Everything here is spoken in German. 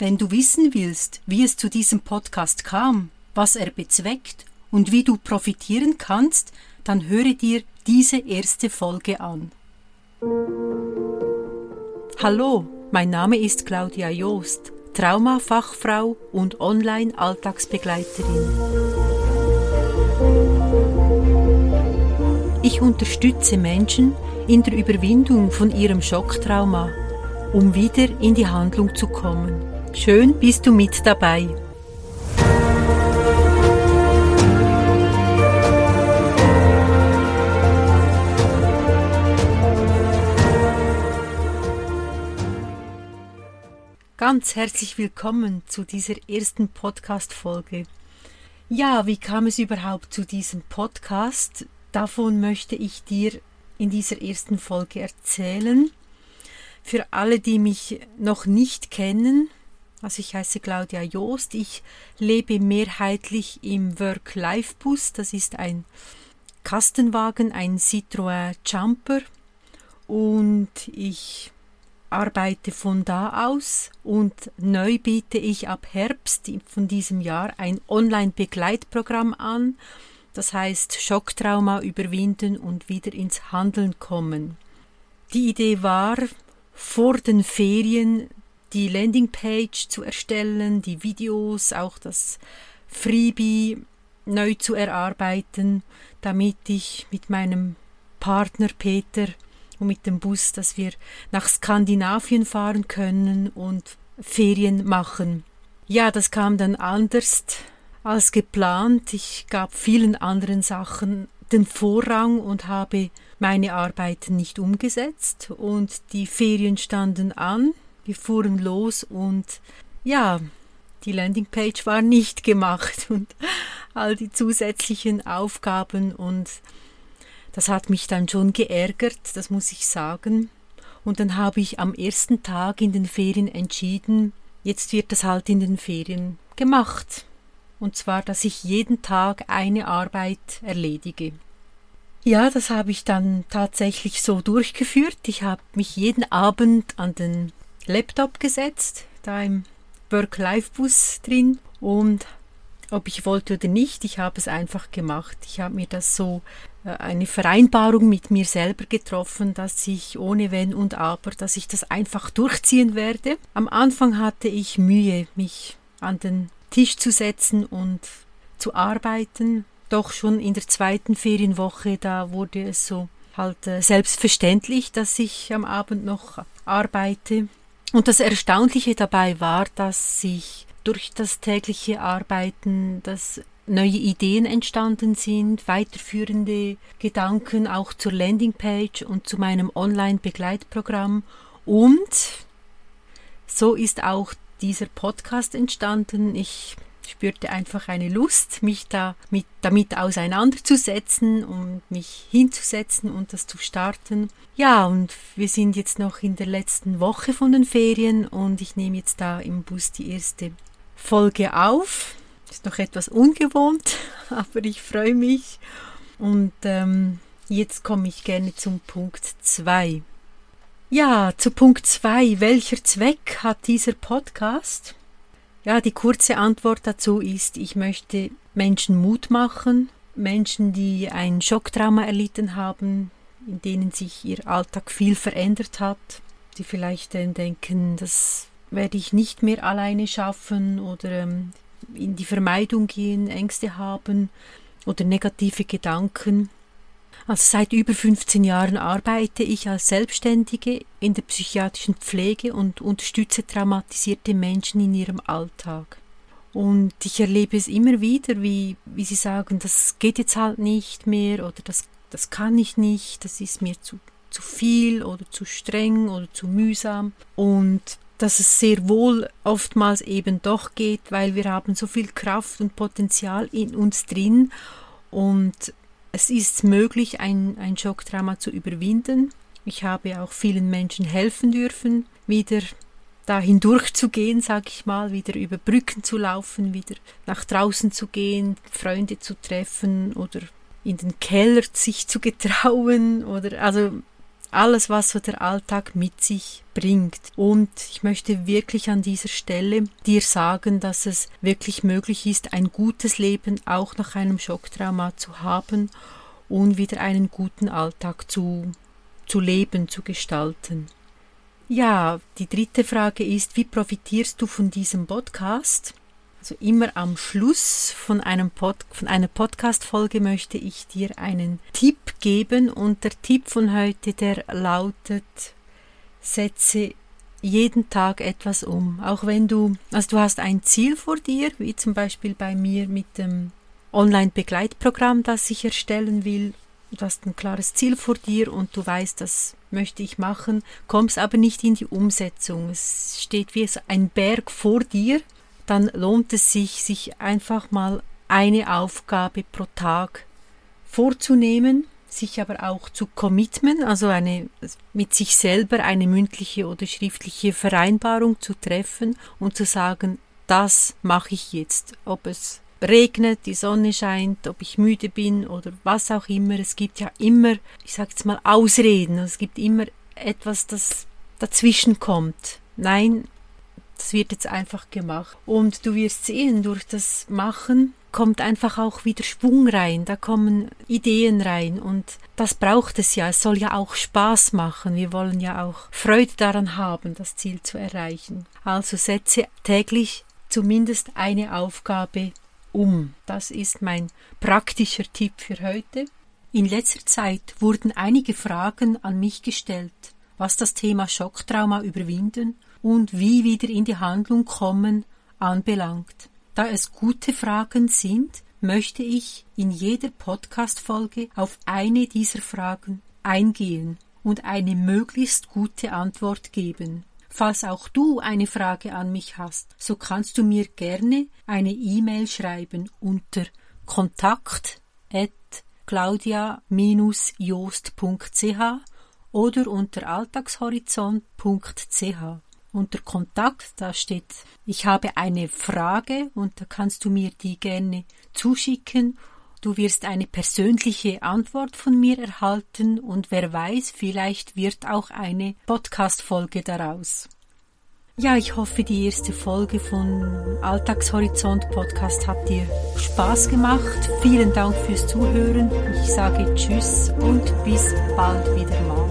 Wenn du wissen willst, wie es zu diesem Podcast kam, was er bezweckt und wie du profitieren kannst, dann höre dir diese erste Folge an. Hallo, mein Name ist Claudia Joost, Traumafachfrau und Online-Alltagsbegleiterin. Ich unterstütze Menschen in der Überwindung von ihrem Schocktrauma, um wieder in die Handlung zu kommen. Schön bist du mit dabei. Ganz herzlich willkommen zu dieser ersten Podcast-Folge. Ja, wie kam es überhaupt zu diesem Podcast? Davon möchte ich dir in dieser ersten Folge erzählen. Für alle, die mich noch nicht kennen, also ich heiße Claudia Joost. Ich lebe mehrheitlich im Work-Life-Bus. Das ist ein Kastenwagen, ein Citroën Jumper. Und ich arbeite von da aus und neu biete ich ab Herbst von diesem Jahr ein Online-Begleitprogramm an. Das heißt Schocktrauma überwinden und wieder ins Handeln kommen. Die Idee war, vor den Ferien die Landingpage zu erstellen, die Videos, auch das Freebie neu zu erarbeiten, damit ich mit meinem Partner Peter und mit dem Bus, dass wir nach Skandinavien fahren können und Ferien machen. Ja, das kam dann anders als geplant. Ich gab vielen anderen Sachen den Vorrang und habe meine Arbeiten nicht umgesetzt und die Ferien standen an wir fuhren los und ja, die Landingpage war nicht gemacht und all die zusätzlichen Aufgaben und das hat mich dann schon geärgert, das muss ich sagen. Und dann habe ich am ersten Tag in den Ferien entschieden, jetzt wird das halt in den Ferien gemacht. Und zwar, dass ich jeden Tag eine Arbeit erledige. Ja, das habe ich dann tatsächlich so durchgeführt. Ich habe mich jeden Abend an den Laptop gesetzt, da im Work-Life-Bus drin und ob ich wollte oder nicht, ich habe es einfach gemacht. Ich habe mir das so äh, eine Vereinbarung mit mir selber getroffen, dass ich ohne Wenn und Aber, dass ich das einfach durchziehen werde. Am Anfang hatte ich Mühe, mich an den Tisch zu setzen und zu arbeiten. Doch schon in der zweiten Ferienwoche, da wurde es so halt äh, selbstverständlich, dass ich am Abend noch arbeite. Und das Erstaunliche dabei war, dass sich durch das tägliche Arbeiten, dass neue Ideen entstanden sind, weiterführende Gedanken auch zur Landingpage und zu meinem Online-Begleitprogramm. Und so ist auch dieser Podcast entstanden. Ich spürte einfach eine Lust, mich da mit, damit auseinanderzusetzen und mich hinzusetzen und das zu starten. Ja, und wir sind jetzt noch in der letzten Woche von den Ferien und ich nehme jetzt da im Bus die erste Folge auf. Ist noch etwas ungewohnt, aber ich freue mich. Und ähm, jetzt komme ich gerne zum Punkt 2. Ja, zu Punkt 2. Welcher Zweck hat dieser Podcast? Ja, die kurze Antwort dazu ist, ich möchte Menschen Mut machen, Menschen, die ein Schocktrauma erlitten haben, in denen sich ihr Alltag viel verändert hat, die vielleicht denken, das werde ich nicht mehr alleine schaffen oder ähm, in die Vermeidung gehen, Ängste haben oder negative Gedanken. Also seit über 15 Jahren arbeite ich als Selbstständige in der psychiatrischen Pflege und unterstütze traumatisierte Menschen in ihrem Alltag. Und ich erlebe es immer wieder, wie, wie sie sagen, das geht jetzt halt nicht mehr oder das, das kann ich nicht, das ist mir zu, zu viel oder zu streng oder zu mühsam. Und dass es sehr wohl oftmals eben doch geht, weil wir haben so viel Kraft und Potenzial in uns drin und es ist möglich, ein, ein Schocktrauma zu überwinden. Ich habe auch vielen Menschen helfen dürfen, wieder da hindurchzugehen, sag ich mal, wieder über Brücken zu laufen, wieder nach draußen zu gehen, Freunde zu treffen oder in den Keller sich zu getrauen oder also alles, was so der Alltag mit sich bringt. Und ich möchte wirklich an dieser Stelle dir sagen, dass es wirklich möglich ist, ein gutes Leben auch nach einem Schocktrauma zu haben und wieder einen guten Alltag zu, zu leben, zu gestalten. Ja, die dritte Frage ist, wie profitierst du von diesem Podcast? Also immer am Schluss von, einem Pod, von einer Podcast-Folge möchte ich dir einen Tipp geben und der Tipp von heute, der lautet, setze jeden Tag etwas um. Auch wenn du, also du hast ein Ziel vor dir, wie zum Beispiel bei mir mit dem Online-Begleitprogramm, das ich erstellen will. Du hast ein klares Ziel vor dir und du weißt, das möchte ich machen, kommst aber nicht in die Umsetzung. Es steht wie ein Berg vor dir dann lohnt es sich, sich einfach mal eine Aufgabe pro Tag vorzunehmen, sich aber auch zu commitmen, also eine, mit sich selber eine mündliche oder schriftliche Vereinbarung zu treffen und zu sagen, das mache ich jetzt, ob es regnet, die Sonne scheint, ob ich müde bin oder was auch immer. Es gibt ja immer, ich sage jetzt mal, Ausreden. Es gibt immer etwas, das dazwischen kommt. Nein, das wird jetzt einfach gemacht. Und du wirst sehen, durch das Machen kommt einfach auch wieder Schwung rein, da kommen Ideen rein und das braucht es ja. Es soll ja auch Spaß machen. Wir wollen ja auch Freude daran haben, das Ziel zu erreichen. Also setze täglich zumindest eine Aufgabe um. Das ist mein praktischer Tipp für heute. In letzter Zeit wurden einige Fragen an mich gestellt, was das Thema Schocktrauma überwinden und wie wieder in die Handlung kommen anbelangt. Da es gute Fragen sind, möchte ich in jeder Podcast-Folge auf eine dieser Fragen eingehen und eine möglichst gute Antwort geben. Falls auch du eine Frage an mich hast, so kannst du mir gerne eine E-Mail schreiben unter kontakt claudia-joost.ch oder unter alltagshorizont.ch unter Kontakt, da steht, ich habe eine Frage und da kannst du mir die gerne zuschicken. Du wirst eine persönliche Antwort von mir erhalten und wer weiß, vielleicht wird auch eine Podcast-Folge daraus. Ja, ich hoffe, die erste Folge von Alltagshorizont Podcast hat dir Spaß gemacht. Vielen Dank fürs Zuhören. Ich sage Tschüss und bis bald wieder mal.